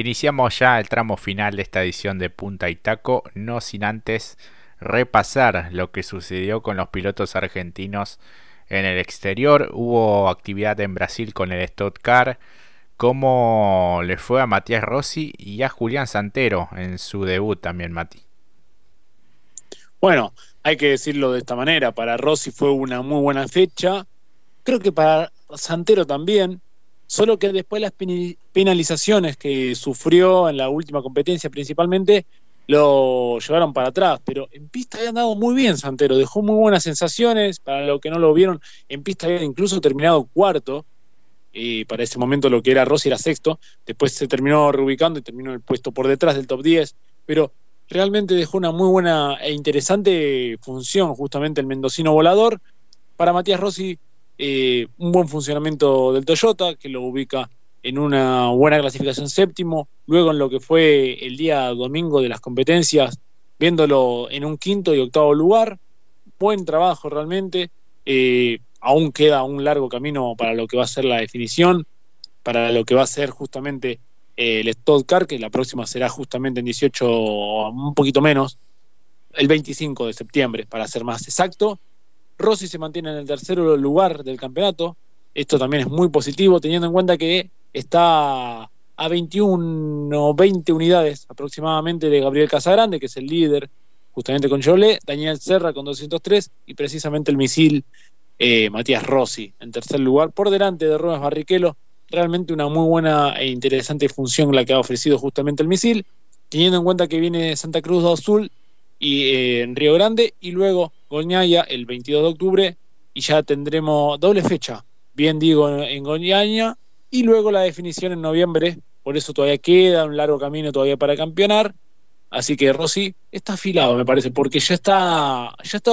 Iniciamos ya el tramo final de esta edición de Punta y Taco, no sin antes repasar lo que sucedió con los pilotos argentinos en el exterior. Hubo actividad en Brasil con el Stock Car. ¿Cómo le fue a Matías Rossi y a Julián Santero en su debut también, Mati? Bueno, hay que decirlo de esta manera. Para Rossi fue una muy buena fecha. Creo que para Santero también. Solo que después las penalizaciones que sufrió en la última competencia principalmente lo llevaron para atrás, pero en pista había andado muy bien Santero, dejó muy buenas sensaciones, para los que no lo vieron, en pista había incluso terminado cuarto, y para ese momento lo que era Rossi era sexto, después se terminó reubicando y terminó el puesto por detrás del top 10, pero realmente dejó una muy buena e interesante función justamente el mendocino volador. Para Matías Rossi eh, un buen funcionamiento del Toyota, que lo ubica en una buena clasificación séptimo, luego en lo que fue el día domingo de las competencias, viéndolo en un quinto y octavo lugar, buen trabajo realmente, eh, aún queda un largo camino para lo que va a ser la definición, para lo que va a ser justamente eh, el Stock Car, que la próxima será justamente en 18, un poquito menos, el 25 de septiembre, para ser más exacto, Rossi se mantiene en el tercer lugar del campeonato. Esto también es muy positivo, teniendo en cuenta que está a 21 o 20 unidades aproximadamente de Gabriel Casagrande, que es el líder justamente con Jolet, Daniel Serra con 203 y precisamente el misil eh, Matías Rossi en tercer lugar, por delante de Rubens Barrichello. Realmente una muy buena e interesante función la que ha ofrecido justamente el misil, teniendo en cuenta que viene Santa Cruz do Azul y eh, en Río Grande y luego Goñaya el 22 de octubre y ya tendremos doble fecha, bien digo, en Goñaya y luego la definición en noviembre, por eso todavía queda un largo camino todavía para campeonar. Así que Rossi está afilado, me parece, porque ya está, ya está,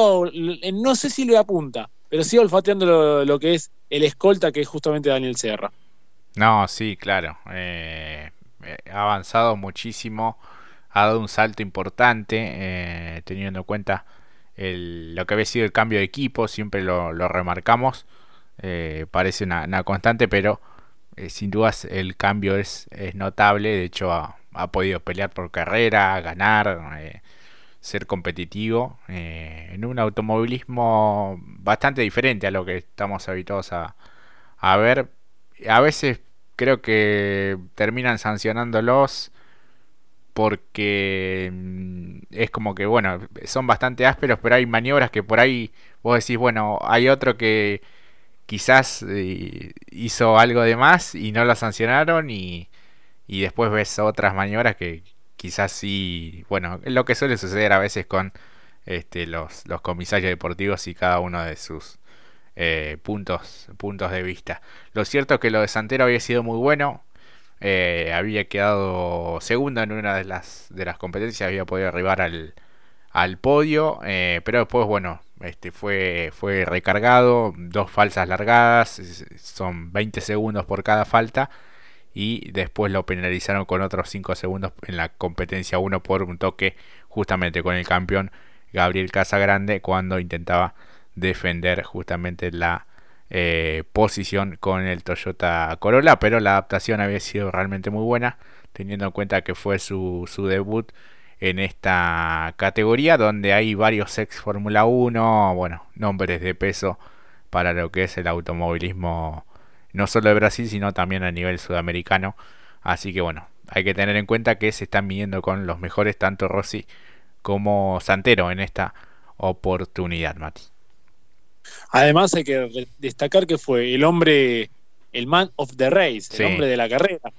no sé si le apunta, pero sí olfateando lo, lo que es el escolta, que es justamente Daniel Serra. No, sí, claro. Eh, eh, ha avanzado muchísimo ha dado un salto importante, eh, teniendo en cuenta lo que había sido el cambio de equipo, siempre lo, remarcamos, eh, parece una, constante, pero eh, sin dudas el cambio es, notable, de hecho ha, podido pelear por carrera, ganar, ser competitivo, en un automovilismo bastante diferente a lo que estamos habituados a, a ver. A veces creo que terminan sancionándolos porque mm, es como que, bueno, son bastante ásperos, pero hay maniobras que por ahí vos decís, bueno, hay otro que quizás eh, hizo algo de más y no lo sancionaron y, y después ves otras maniobras que quizás sí, bueno, lo que suele suceder a veces con este, los, los comisarios deportivos y cada uno de sus eh, puntos, puntos de vista. Lo cierto es que lo de Santero había sido muy bueno, eh, había quedado segundo en una de las, de las competencias, había podido arribar al, al podio, eh, pero después, bueno, este fue, fue recargado, dos falsas largadas, son 20 segundos por cada falta, y después lo penalizaron con otros 5 segundos en la competencia 1 por un toque justamente con el campeón Gabriel Casagrande cuando intentaba defender justamente la eh, posición con el Toyota Corolla, pero la adaptación había sido realmente muy buena, teniendo en cuenta que fue su, su debut en esta categoría, donde hay varios ex Fórmula 1, bueno, nombres de peso para lo que es el automovilismo, no solo de Brasil, sino también a nivel sudamericano. Así que bueno, hay que tener en cuenta que se están midiendo con los mejores, tanto Rossi como Santero en esta oportunidad, Mati. Además hay que destacar que fue el hombre, el man of the race, el hombre de la carrera.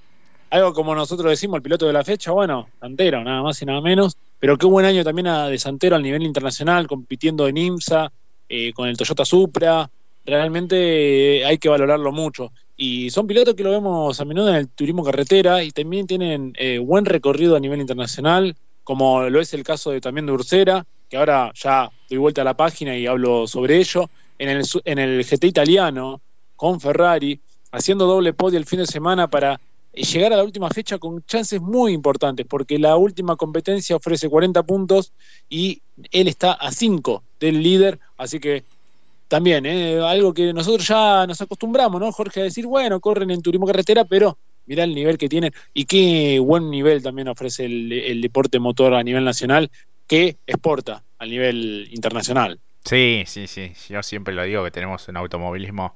Algo como nosotros decimos, el piloto de la fecha, bueno, Santero, nada más y nada menos. Pero qué buen año también de Santero a nivel internacional, compitiendo en IMSA, eh, con el Toyota Supra. Realmente hay que valorarlo mucho. Y son pilotos que lo vemos a menudo en el turismo carretera y también tienen eh, buen recorrido a nivel internacional, como lo es el caso de, también de Ursera, que ahora ya doy vuelta a la página y hablo sobre ello en el, en el GT italiano con Ferrari, haciendo doble podio el fin de semana para llegar a la última fecha con chances muy importantes, porque la última competencia ofrece 40 puntos y él está a 5 del líder, así que también, ¿eh? algo que nosotros ya nos acostumbramos, ¿no, Jorge? A decir, bueno, corren en turismo carretera, pero mirá el nivel que tienen y qué buen nivel también ofrece el, deporte motor a nivel nacional que exporta a nivel internacional. Sí, sí, sí, yo siempre lo digo que tenemos un automovilismo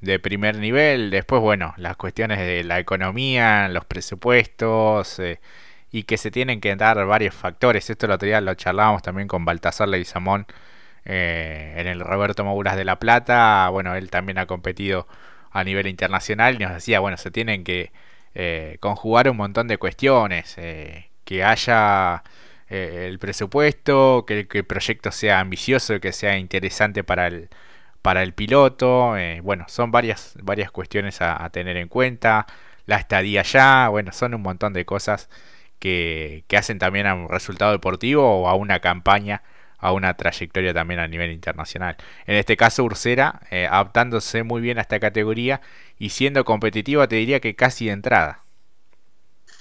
de primer nivel, después bueno, las cuestiones de la economía, los presupuestos eh, y que se tienen que dar varios factores, esto el otro día lo charlábamos también con Baltasar Leguizamón eh, en el Roberto Moguras de La Plata, bueno, él también ha competido a nivel internacional y nos decía, bueno, se tienen que eh, conjugar un montón de cuestiones, eh, que haya eh, el presupuesto, que, el proyecto sea ambicioso, que sea interesante para el, para el piloto, bueno, son varias, varias cuestiones a, a, tener en cuenta, la estadía ya, bueno, son un montón de cosas que, que hacen también a un resultado deportivo o a una campaña a una trayectoria también a nivel internacional. En este caso, Ursera, eh, adaptándose muy bien a esta categoría y siendo competitiva, te diría que casi de entrada.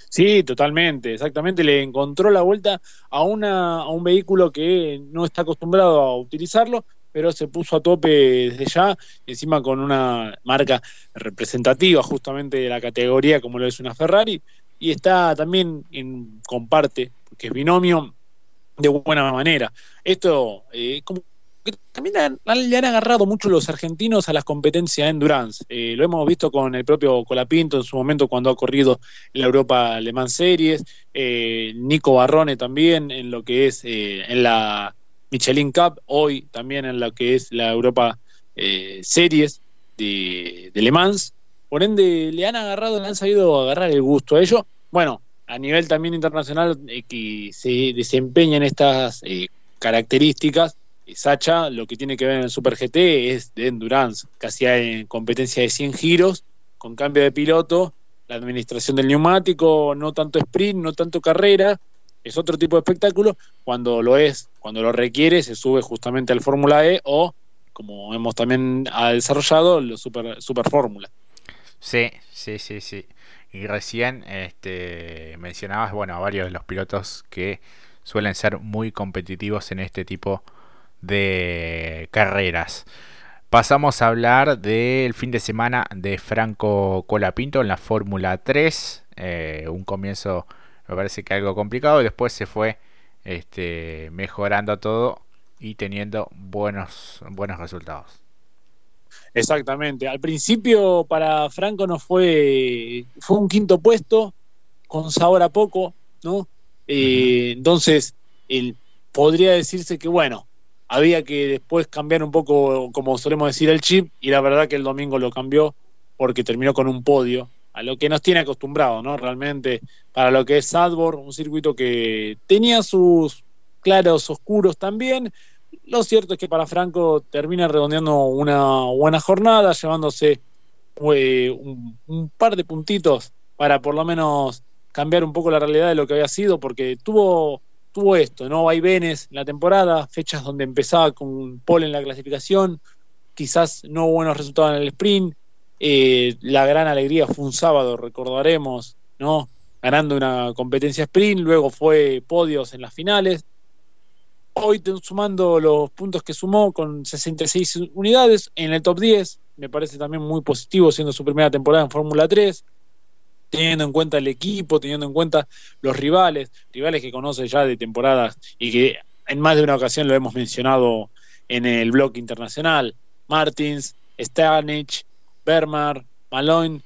Sí, totalmente, exactamente. Le encontró la vuelta a, una, a un vehículo que no está acostumbrado a utilizarlo, pero se puso a tope desde ya, encima con una marca representativa justamente de la categoría como lo es una Ferrari, y está también en comparte, que es binomio, de buena manera. Esto, eh, como también le han agarrado mucho los argentinos a las competencias en Endurance. Eh, lo hemos visto con el propio Colapinto en su momento cuando ha corrido en la Europa Alemán Series, eh, Nico Barrone también en lo que es en la Michelin Cup, hoy también en lo que es la Europa Series de, de Le Mans. Por ende, le han agarrado, le han sabido agarrar el gusto a ello. Bueno, a nivel también internacional eh, que se desempeña en estas eh, características, eh, Sacha lo que tiene que ver en el Super GT es de endurance, casi en competencia de 100 giros, con cambio de piloto, la administración del neumático, no tanto sprint, no tanto carrera, es otro tipo de espectáculo, cuando lo es, cuando lo requiere, se sube justamente al Fórmula E o, como hemos también desarrollado, lo Super, super Fórmula. Sí, sí, sí, sí. Y recién este, mencionabas, bueno, a varios de los pilotos que suelen ser muy competitivos en este tipo de carreras. Pasamos a hablar del fin de semana de Franco Colapinto en la Fórmula 3. Eh, un comienzo me parece que algo complicado. Y después se fue este, mejorando todo y teniendo buenos, buenos resultados. Exactamente. Al principio para Franco no fue, fue un quinto puesto, con sabor a poco, ¿no? Eh, entonces, podría decirse que, bueno, había que después cambiar un poco, como solemos decir, el chip, y la verdad que el domingo lo cambió porque terminó con un podio, a lo que nos tiene acostumbrado, ¿no? Realmente, para lo que es Sadborn, un circuito que tenía sus claros oscuros también, lo cierto es que para Franco termina redondeando una buena jornada, llevándose eh, un, par de puntitos para por lo menos cambiar un poco la realidad de lo que había sido, porque tuvo, tuvo esto, ¿no? Hay venes en la temporada, fechas donde empezaba con pole en la clasificación, quizás no buenos resultados en el sprint, eh, la gran alegría fue un sábado, recordaremos, ¿no? Ganando una competencia sprint, luego fue podios en las finales, hoy sumando los puntos que sumó con 66 unidades en el top 10, me parece también muy positivo siendo su primera temporada en Fórmula 3, teniendo en cuenta el equipo, teniendo en cuenta los rivales, rivales que conoce ya de temporadas y que en más de una ocasión lo hemos mencionado en el blog internacional, Martins, Stanich, Bermar, Malone,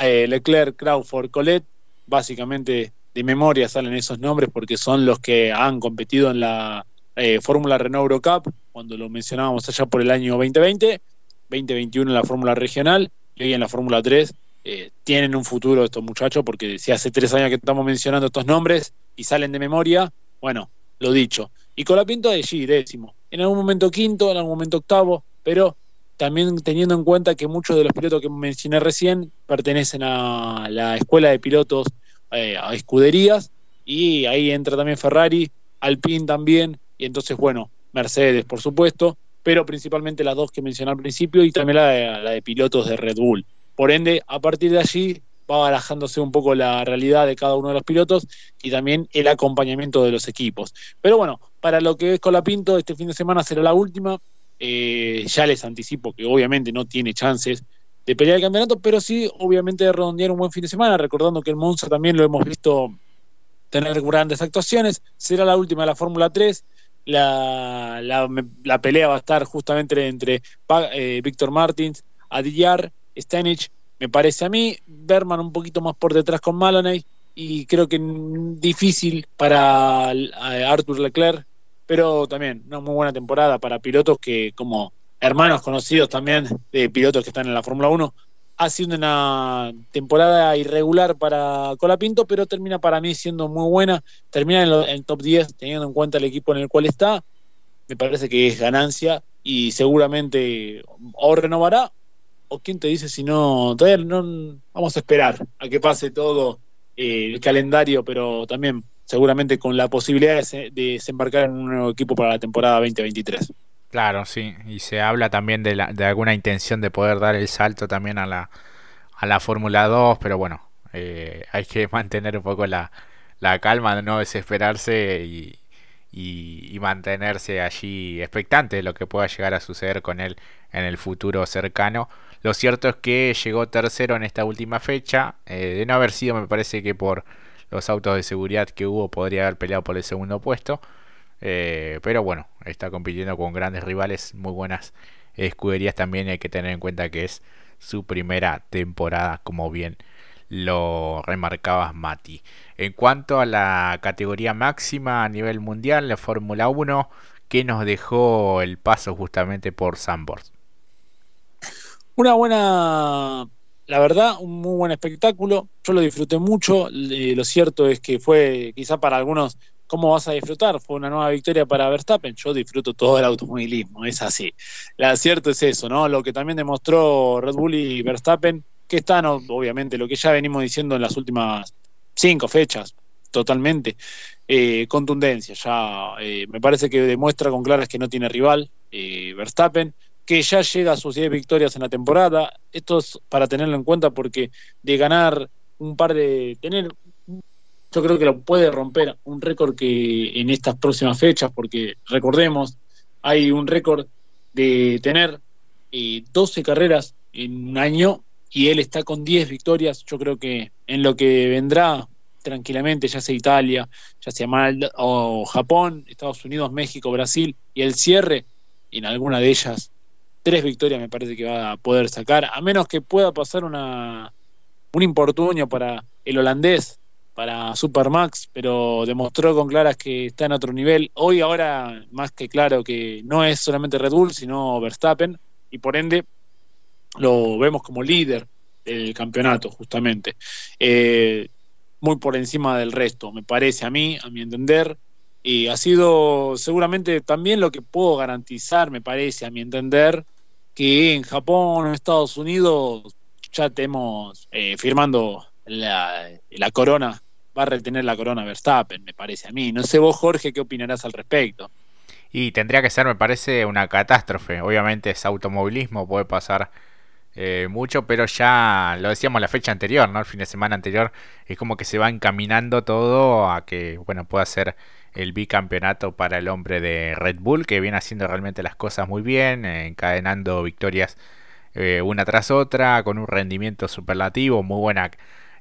eh, Leclerc, Crawford, Colette, básicamente de memoria salen esos nombres porque son los que han competido en la eh, Fórmula Renault Eurocup, cuando lo mencionábamos allá por el año 2020, 2021 en la Fórmula Regional y hoy en la Fórmula 3. Eh, tienen un futuro estos muchachos, porque si hace tres años que estamos mencionando estos nombres y salen de memoria, bueno, lo dicho. Y con la pinta de allí, décimo. En algún momento quinto, en algún momento octavo, pero también teniendo en cuenta que muchos de los pilotos que mencioné recién pertenecen a la escuela de pilotos, eh, a escuderías, y ahí entra también Ferrari, Alpine también, y entonces, bueno, Mercedes, por supuesto, pero principalmente las dos que mencioné al principio y también la de, la de pilotos de Red Bull. Por ende, a partir de allí va barajándose un poco la realidad de cada uno de los pilotos y también el acompañamiento de los equipos. Pero bueno, para lo que es Colapinto, este fin de semana será la última. Eh, ya les anticipo que obviamente no tiene chances de pelear el campeonato, pero sí, obviamente, de redondear un buen fin de semana, recordando que el Monza también lo hemos visto tener grandes actuaciones. Será la última de la Fórmula 3. La, la, pelea va a estar justamente entre eh, Víctor Martins, Adiyar, Stanich, me parece a mí. Berman un poquito más por detrás con Maloney y creo que difícil para Arthur Leclerc, pero también una muy buena temporada para pilotos que como hermanos conocidos también de pilotos que están en la Fórmula 1. Ha sido una temporada irregular para Colapinto, pero termina para mí siendo muy buena. Termina en el top 10 teniendo en cuenta el equipo en el cual está. Me parece que es ganancia y seguramente o renovará o quién te dice si no. Todavía no vamos a esperar a que pase todo eh, el calendario, pero también seguramente con la posibilidad de, desembarcar en un nuevo equipo para la temporada 2023. Claro, sí, y se habla también de, la, de alguna intención de poder dar el salto también a la, a la Fórmula 2, pero bueno, eh, hay que mantener un poco la, la calma, no desesperarse y, y, mantenerse allí expectante de lo que pueda llegar a suceder con él en el futuro cercano. Lo cierto es que llegó tercero en esta última fecha, eh, de no haber sido me parece que por los autos de seguridad que hubo podría haber peleado por el segundo puesto. Eh, pero bueno, está compitiendo con grandes rivales, muy buenas escuderías también. Hay que tener en cuenta que es su primera temporada, como bien lo remarcabas, Mati. En cuanto a la categoría máxima a nivel mundial, la Fórmula 1, que nos dejó el paso justamente por Sandboard. Una buena, la verdad, un muy buen espectáculo. Yo lo disfruté mucho. lo cierto es que fue quizá para algunos ¿Cómo vas a disfrutar? Fue una nueva victoria para Verstappen. Yo disfruto todo el automovilismo, es así. Lo cierto es eso, ¿no? Lo que también demostró Red Bull y Verstappen, que están, obviamente, lo que ya venimos diciendo en las últimas cinco fechas, totalmente. Eh, contundencia, ya eh, me parece que demuestra con claras que no tiene rival eh, Verstappen, que ya llega a sus 10 victorias en la temporada. Esto es para tenerlo en cuenta porque de ganar un par de. tener yo creo que lo puede romper un récord que en estas próximas fechas, porque recordemos, hay un récord de tener 12 eh, carreras en un año y él está con 10 victorias. Yo creo que en lo que vendrá tranquilamente, ya sea Italia, ya sea Malta o Japón, Estados Unidos, México, Brasil y el cierre, en alguna de ellas, tres victorias me parece que va a poder sacar, a menos que pueda pasar una un importunio para el holandés para Supermax, pero demostró con claras que está en otro nivel. Hoy ahora más que claro que no es solamente Red Bull, sino Verstappen, y por ende lo vemos como líder del campeonato, justamente. Eh, muy por encima del resto, me parece a mí, a mi entender. Y ha sido seguramente también lo que puedo garantizar, me parece, a mi entender, que en Japón o Estados Unidos ya estemos eh, firmando la, la corona va a retener la corona Verstappen, me parece a mí. No sé vos, Jorge, qué opinarás al respecto. Y tendría que ser, me parece, una catástrofe. Obviamente es automovilismo, puede pasar eh, mucho, pero ya lo decíamos la fecha anterior, ¿no? El fin de semana anterior, es como que se va encaminando todo a que, bueno, pueda ser el bicampeonato para el hombre de Red Bull, que viene haciendo realmente las cosas muy bien, encadenando victorias eh, una tras otra, con un rendimiento superlativo, muy buena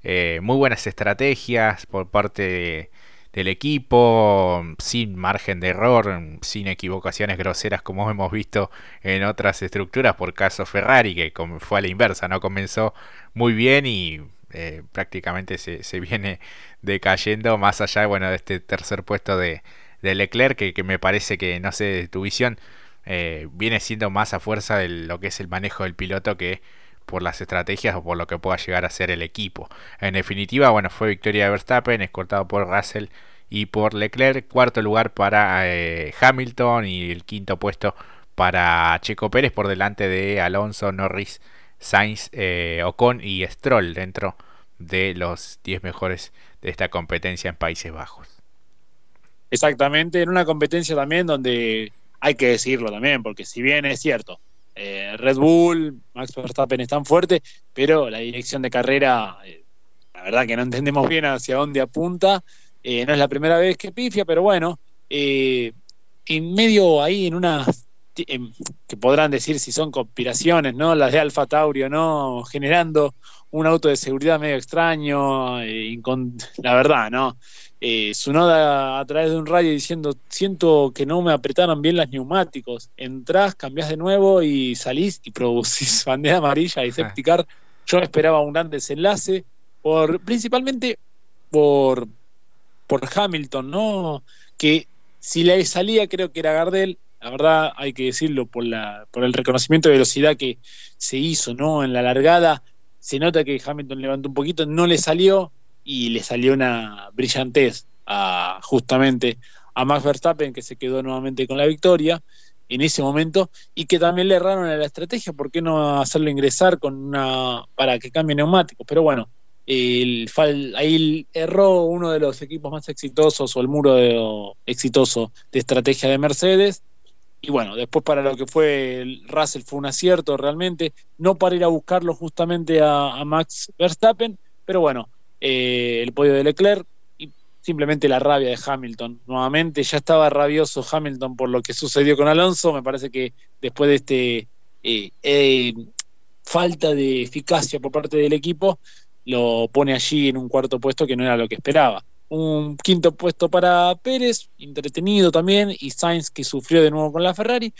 eh, muy buenas estrategias por parte del equipo, sin margen de error, sin equivocaciones groseras como hemos visto en otras estructuras, por caso Ferrari, que fue a la inversa, no comenzó muy bien y eh, prácticamente se, viene decayendo más allá bueno, de este tercer puesto de, de Leclerc, que, que, me parece que, no sé, tu visión, eh, viene siendo más a fuerza de lo que es el manejo del piloto que por las estrategias o por lo que pueda llegar a ser el equipo. En definitiva, bueno, fue victoria de Verstappen, escortado por Russell y por Leclerc, cuarto lugar para eh, Hamilton y el quinto puesto para Checo Pérez por delante de Alonso, Norris, Sainz, eh, Ocon y Stroll dentro de los 10 mejores de esta competencia en Países Bajos. Exactamente, en una competencia también donde hay que decirlo también, porque si bien es cierto, eh, Red Bull, Max Verstappen están fuertes, pero la dirección de carrera, eh, la verdad que no entendemos bien hacia dónde apunta. No es la primera vez que pifia, pero bueno, en medio ahí, en una em, que podrán decir si son conspiraciones, ¿no? Las de Alfa Tauri ¿no? Generando un auto de seguridad medio extraño, eh, la verdad, ¿no? Eh, su noda a través de un radio diciendo, siento que no me apretaron bien los neumáticos, entrás, cambiás de nuevo y salís y producís bandera amarilla y safety car. Yo esperaba un gran desenlace, por, principalmente por, por Hamilton, ¿no? Que si le salía creo que era Gardel, la verdad hay que decirlo por, la, por el reconocimiento de velocidad que se hizo, ¿no? En la largada se nota que Hamilton levantó un poquito, no le salió y le salió una brillantez a, justamente a Max Verstappen que se quedó nuevamente con la victoria en ese momento y que también le erraron a la estrategia, ¿por qué no hacerlo ingresar con una para que cambie neumáticos? Pero bueno, el, ahí erró uno de los equipos más exitosos o el muro exitoso de estrategia de Mercedes y bueno, después para lo que fue el Russell fue un acierto realmente, no para ir a buscarlo justamente a, Max Verstappen, pero bueno, eh, el podio de Leclerc y simplemente la rabia de Hamilton. Nuevamente ya estaba rabioso Hamilton por lo que sucedió con Alonso, me parece que después de este eh, eh, falta de eficacia por parte del equipo, lo pone allí en un cuarto puesto que no era lo que esperaba un quinto puesto para Pérez, entretenido también, y Sainz que sufrió de nuevo con la Ferrari.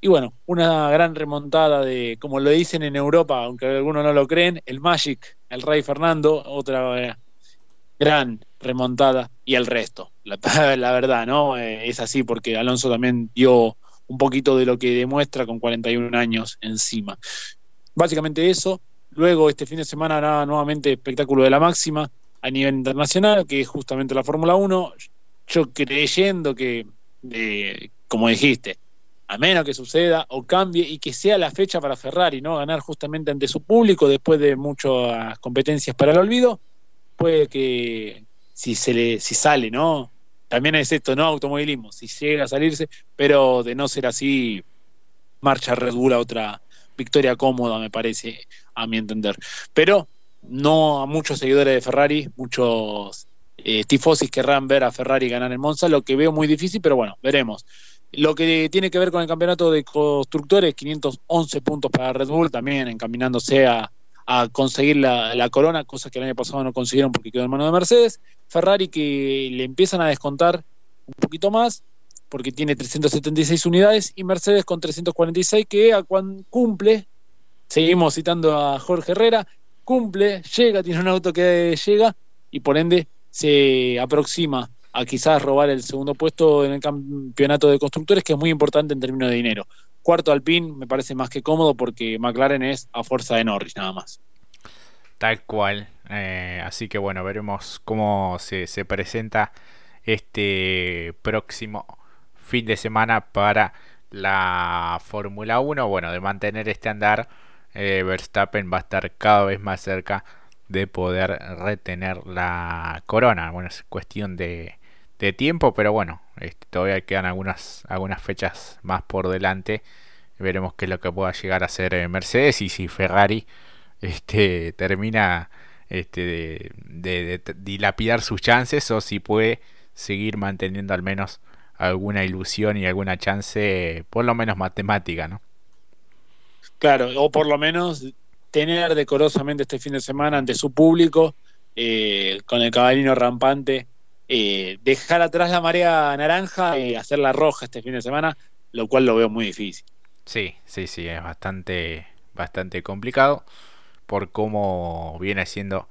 Y bueno, una gran remontada de, como lo dicen en Europa, aunque algunos no lo creen, el Magic, el Rey Fernando, otra eh, gran remontada, y el resto. La, verdad, ¿no? Eh, es así porque Alonso también dio un poquito de lo que demuestra con 41 años encima. Básicamente eso. Luego este fin de semana nada, nuevamente espectáculo de la máxima a nivel internacional, que es justamente la Fórmula 1. Yo creyendo que, como dijiste, a menos que suceda o cambie y que sea la fecha para Ferrari, ¿no? Ganar justamente ante su público después de muchas competencias para el olvido, puede que si se le, si sale, ¿no? También es esto, ¿no? Automovilismo, si llega a salirse, pero de no ser así, marcha Red Bull a otra victoria cómoda, me parece, a mi entender. Pero no a muchos seguidores de Ferrari, muchos eh, tifosis querrán ver a Ferrari ganar en Monza, lo que veo muy difícil, pero bueno, veremos. Lo que tiene que ver con el campeonato de constructores, 511 puntos para Red Bull, también encaminándose a, conseguir la, corona, cosa que el año pasado no consiguieron porque quedó en mano de Mercedes. Ferrari que le empiezan a descontar un poquito más, porque tiene 376 unidades, y Mercedes con 346, que a cuando cumple, seguimos citando a Jorge Herrera, cumple, llega, tiene un auto que llega y por ende se aproxima a quizás robar el segundo puesto en el campeonato de constructores, que es muy importante en términos de dinero. Cuarto Alpine me parece más que cómodo porque McLaren es a fuerza de Norris nada más. Tal cual. Eh, así que bueno, veremos cómo se, se presenta este próximo fin de semana para la Fórmula 1. Bueno, de mantener este andar eh, Verstappen va a estar cada vez más cerca de poder retener la corona. Bueno, es cuestión de, tiempo, pero bueno, este, todavía quedan algunas, fechas más por delante. Veremos qué es lo que pueda llegar a ser eh, Mercedes y si Ferrari este, termina este, de, dilapidar sus chances o si puede seguir manteniendo al menos alguna ilusión y alguna chance, por lo menos matemática, ¿no? Claro, o por lo menos tener decorosamente este fin de semana ante su público, eh, con el caballino rampante, eh, dejar atrás la marea naranja y hacerla roja este fin de semana, lo cual lo veo muy difícil. Sí, sí, sí, es bastante, bastante complicado por cómo viene siendo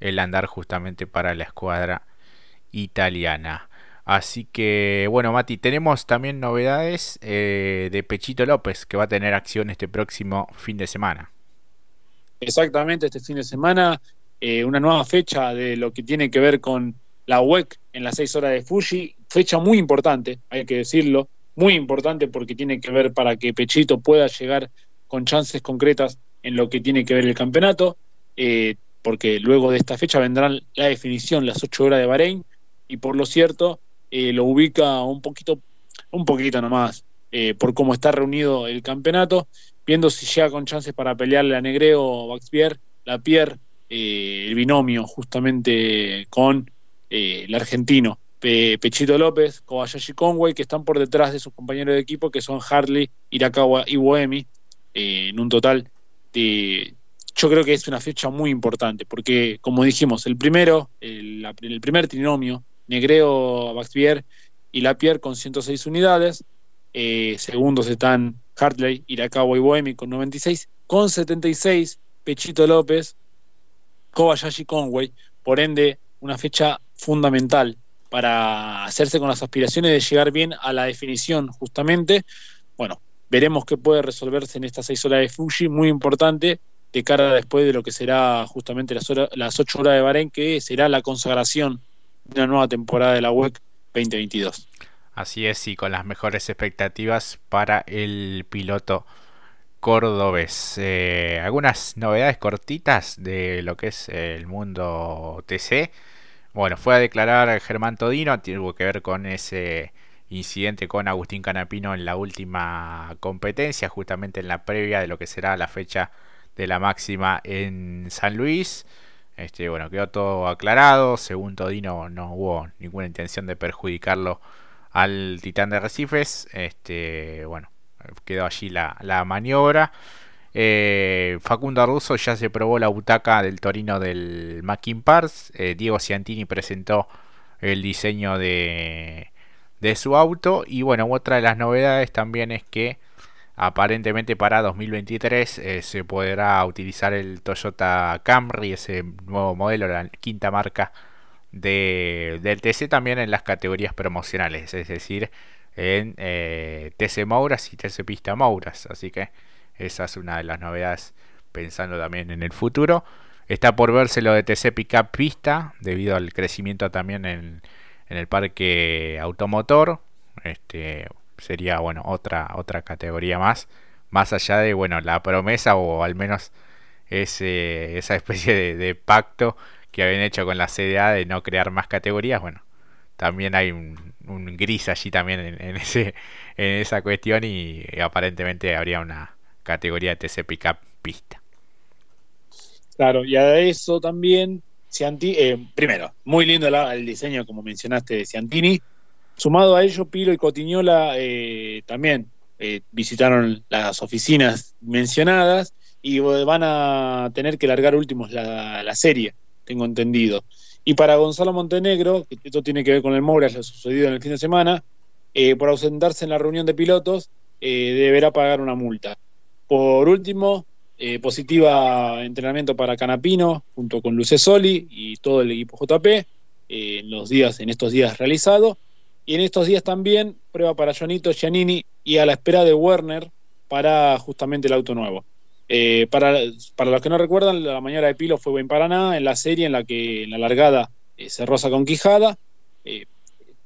el andar justamente para la escuadra italiana. Así que, bueno, Mati, tenemos también novedades eh, de Pechito López, que va a tener acción este próximo fin de semana. Exactamente, este fin de semana, eh, una nueva fecha de lo que tiene que ver con la WEC en las seis horas de Fuji. Fecha muy importante, hay que decirlo, muy importante porque tiene que ver para que Pechito pueda llegar con chances concretas en lo que tiene que ver el campeonato, eh, porque luego de esta fecha vendrán la definición, las ocho horas de Bahrein, y por lo cierto, eh, lo ubica un poquito, un poquito nomás, eh, por cómo está reunido el campeonato, viendo si llega con chances para pelearle a Negreo o Baxpier, la Pierre, eh, el binomio justamente con el argentino Pechito López, Kobayashi Conway, que están por detrás de sus compañeros de equipo, que son Harley, Irakawa y Boemi, eh, en un total de... Yo creo que es una fecha muy importante, porque como dijimos, el primero, el primer trinomio, Negreo, Baxbier y Lapierre con 106 unidades, eh, segundos están Hartley, Irakawa y Boemi con 96, con 76 Pechito López, Kobayashi Conway, por ende una fecha fundamental para hacerse con las aspiraciones de llegar bien a la definición justamente. Bueno, veremos qué puede resolverse en estas seis horas de Fuji, muy importante de cara después de lo que será justamente las, las ocho horas de Bahrein, que será la consagración una nueva temporada de la WEC 2022. Así es, y con las mejores expectativas para el piloto cordobés. Eh, algunas novedades cortitas de lo que es el mundo TC. Bueno, fue a declarar Germán Todino, tuvo que ver con ese incidente con Agustín Canapino en la última competencia, justamente en la previa de lo que será la fecha de la máxima en San Luis. Este, bueno, quedó todo aclarado. Según Todino, no hubo ninguna intención de perjudicarlo al Titán de Recifes. Este, bueno, quedó allí la, la maniobra. Eh, Facundo Russo ya se probó la butaca del Torino del Mackin Pars. Eh, Diego Ciantini presentó el diseño de, de su auto. Y bueno, otra de las novedades también es que aparentemente para 2023 eh, se podrá utilizar el Toyota Camry, ese nuevo modelo, la quinta marca de, del TC también en las categorías promocionales, es decir, en TC Mouras y TC Pista Mouras. Así que esa es una de las novedades pensando también en el futuro. Está por verse lo de TC Pickup Pista, debido al crecimiento también en, el parque automotor. Este sería bueno otra, otra categoría más. Más allá de bueno la promesa o al menos ese, esa especie de, pacto que habían hecho con la CDA de no crear más categorías. Bueno, también hay un, gris allí también en, ese, en esa cuestión y aparentemente habría una, categoría de TC Pickup pista. Claro, y a eso también, eh, primero, muy lindo el diseño, como mencionaste, de Ciantini. Sumado a ello, Pilo y Cotiñola eh, también eh, visitaron las oficinas mencionadas y van a tener que largar últimos la, serie, tengo entendido. Y para Gonzalo Montenegro, que esto tiene que ver con el Moura, lo sucedido en el fin de semana, por ausentarse en la reunión de pilotos, deberá pagar una multa. Por último, eh, positiva entrenamiento para Canapino junto con Luce Soli y todo el equipo JP eh, en los días, en estos días realizado. Y en estos días también prueba para Jonito Giannini y a la espera de Werner para justamente el auto nuevo. Eh, para, para, los que no recuerdan, la mañana de Pilo fue buen Paraná en la serie en la que en la largada se roza con Quijada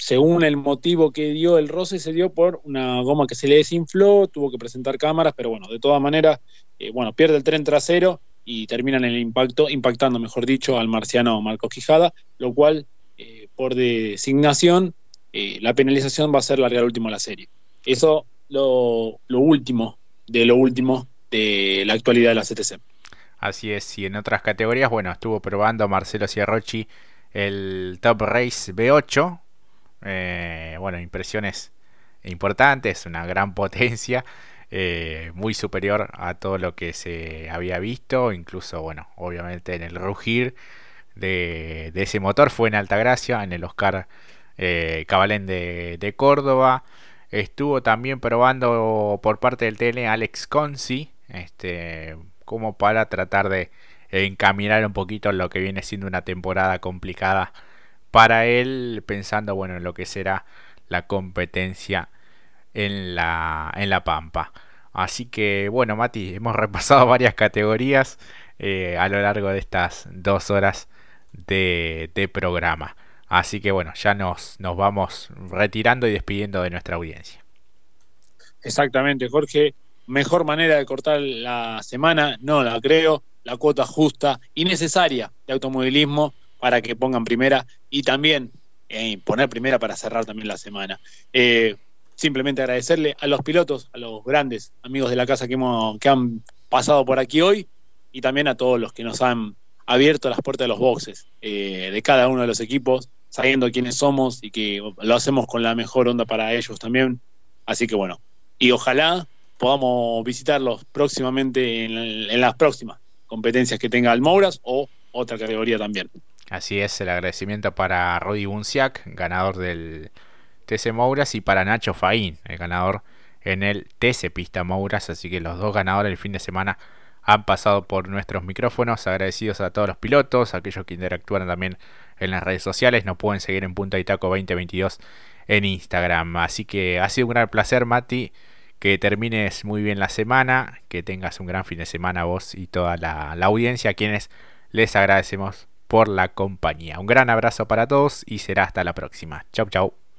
según el motivo que dio el roce, se dio por una goma que se le desinfló, tuvo que presentar cámaras, pero bueno, de todas maneras, eh, bueno, pierde el tren trasero y termina en el impacto, impactando, mejor dicho, al marciano Marcos Quijada, lo cual, eh, por designación, eh, la penalización va a ser largar último la serie. Eso lo, lo último de lo último de la actualidad de la CTC. Así es, y en otras categorías, bueno, estuvo probando Marcelo Ciarrochi el Top Race B8, eh, bueno, impresiones importantes, una gran potencia, eh, muy superior a todo lo que se había visto, incluso, bueno, obviamente en el rugir de, ese motor fue en Altagracia, en el Oscar eh, Cabalén de, Córdoba. Estuvo también probando por parte del TN Alex Consi, este, como para tratar de encaminar un poquito lo que viene siendo una temporada complicada para él, pensando bueno en lo que será la competencia en la, en la Pampa. Así que bueno, Mati, hemos repasado varias categorías eh, a lo largo de estas dos horas de, programa. Así que bueno, ya nos, nos vamos retirando y despidiendo de nuestra audiencia. Exactamente, Jorge. Mejor manera de cortar la semana, no la creo. La cuota justa y necesaria de automovilismo para que pongan primera y también eh, poner primera para cerrar también la semana. Eh, simplemente agradecerle a los pilotos, a los grandes amigos de la casa que, hemos, que han pasado por aquí hoy y también a todos los que nos han abierto las puertas de los boxes eh, de cada uno de los equipos sabiendo quiénes somos y que lo hacemos con la mejor onda para ellos también. Así que bueno, y ojalá podamos visitarlos próximamente en, las próximas competencias que tenga el Mouras o otra categoría también. Así es, el agradecimiento para Rodi Bunciak, ganador del TC Mouras, y para Nacho Faín, el ganador en el TC Pista Mouras. Así que los dos ganadores el fin de semana han pasado por nuestros micrófonos. Agradecidos a todos los pilotos, aquellos que interactúan también en las redes sociales. Nos pueden seguir en Punta Itaco 2022 en Instagram. Así que ha sido un gran placer, Mati. Que termines muy bien la semana, que tengas un gran fin de semana vos y toda la, la audiencia, a quienes les agradecemos por la compañía. Un gran abrazo para todos y será hasta la próxima. Chau, chau.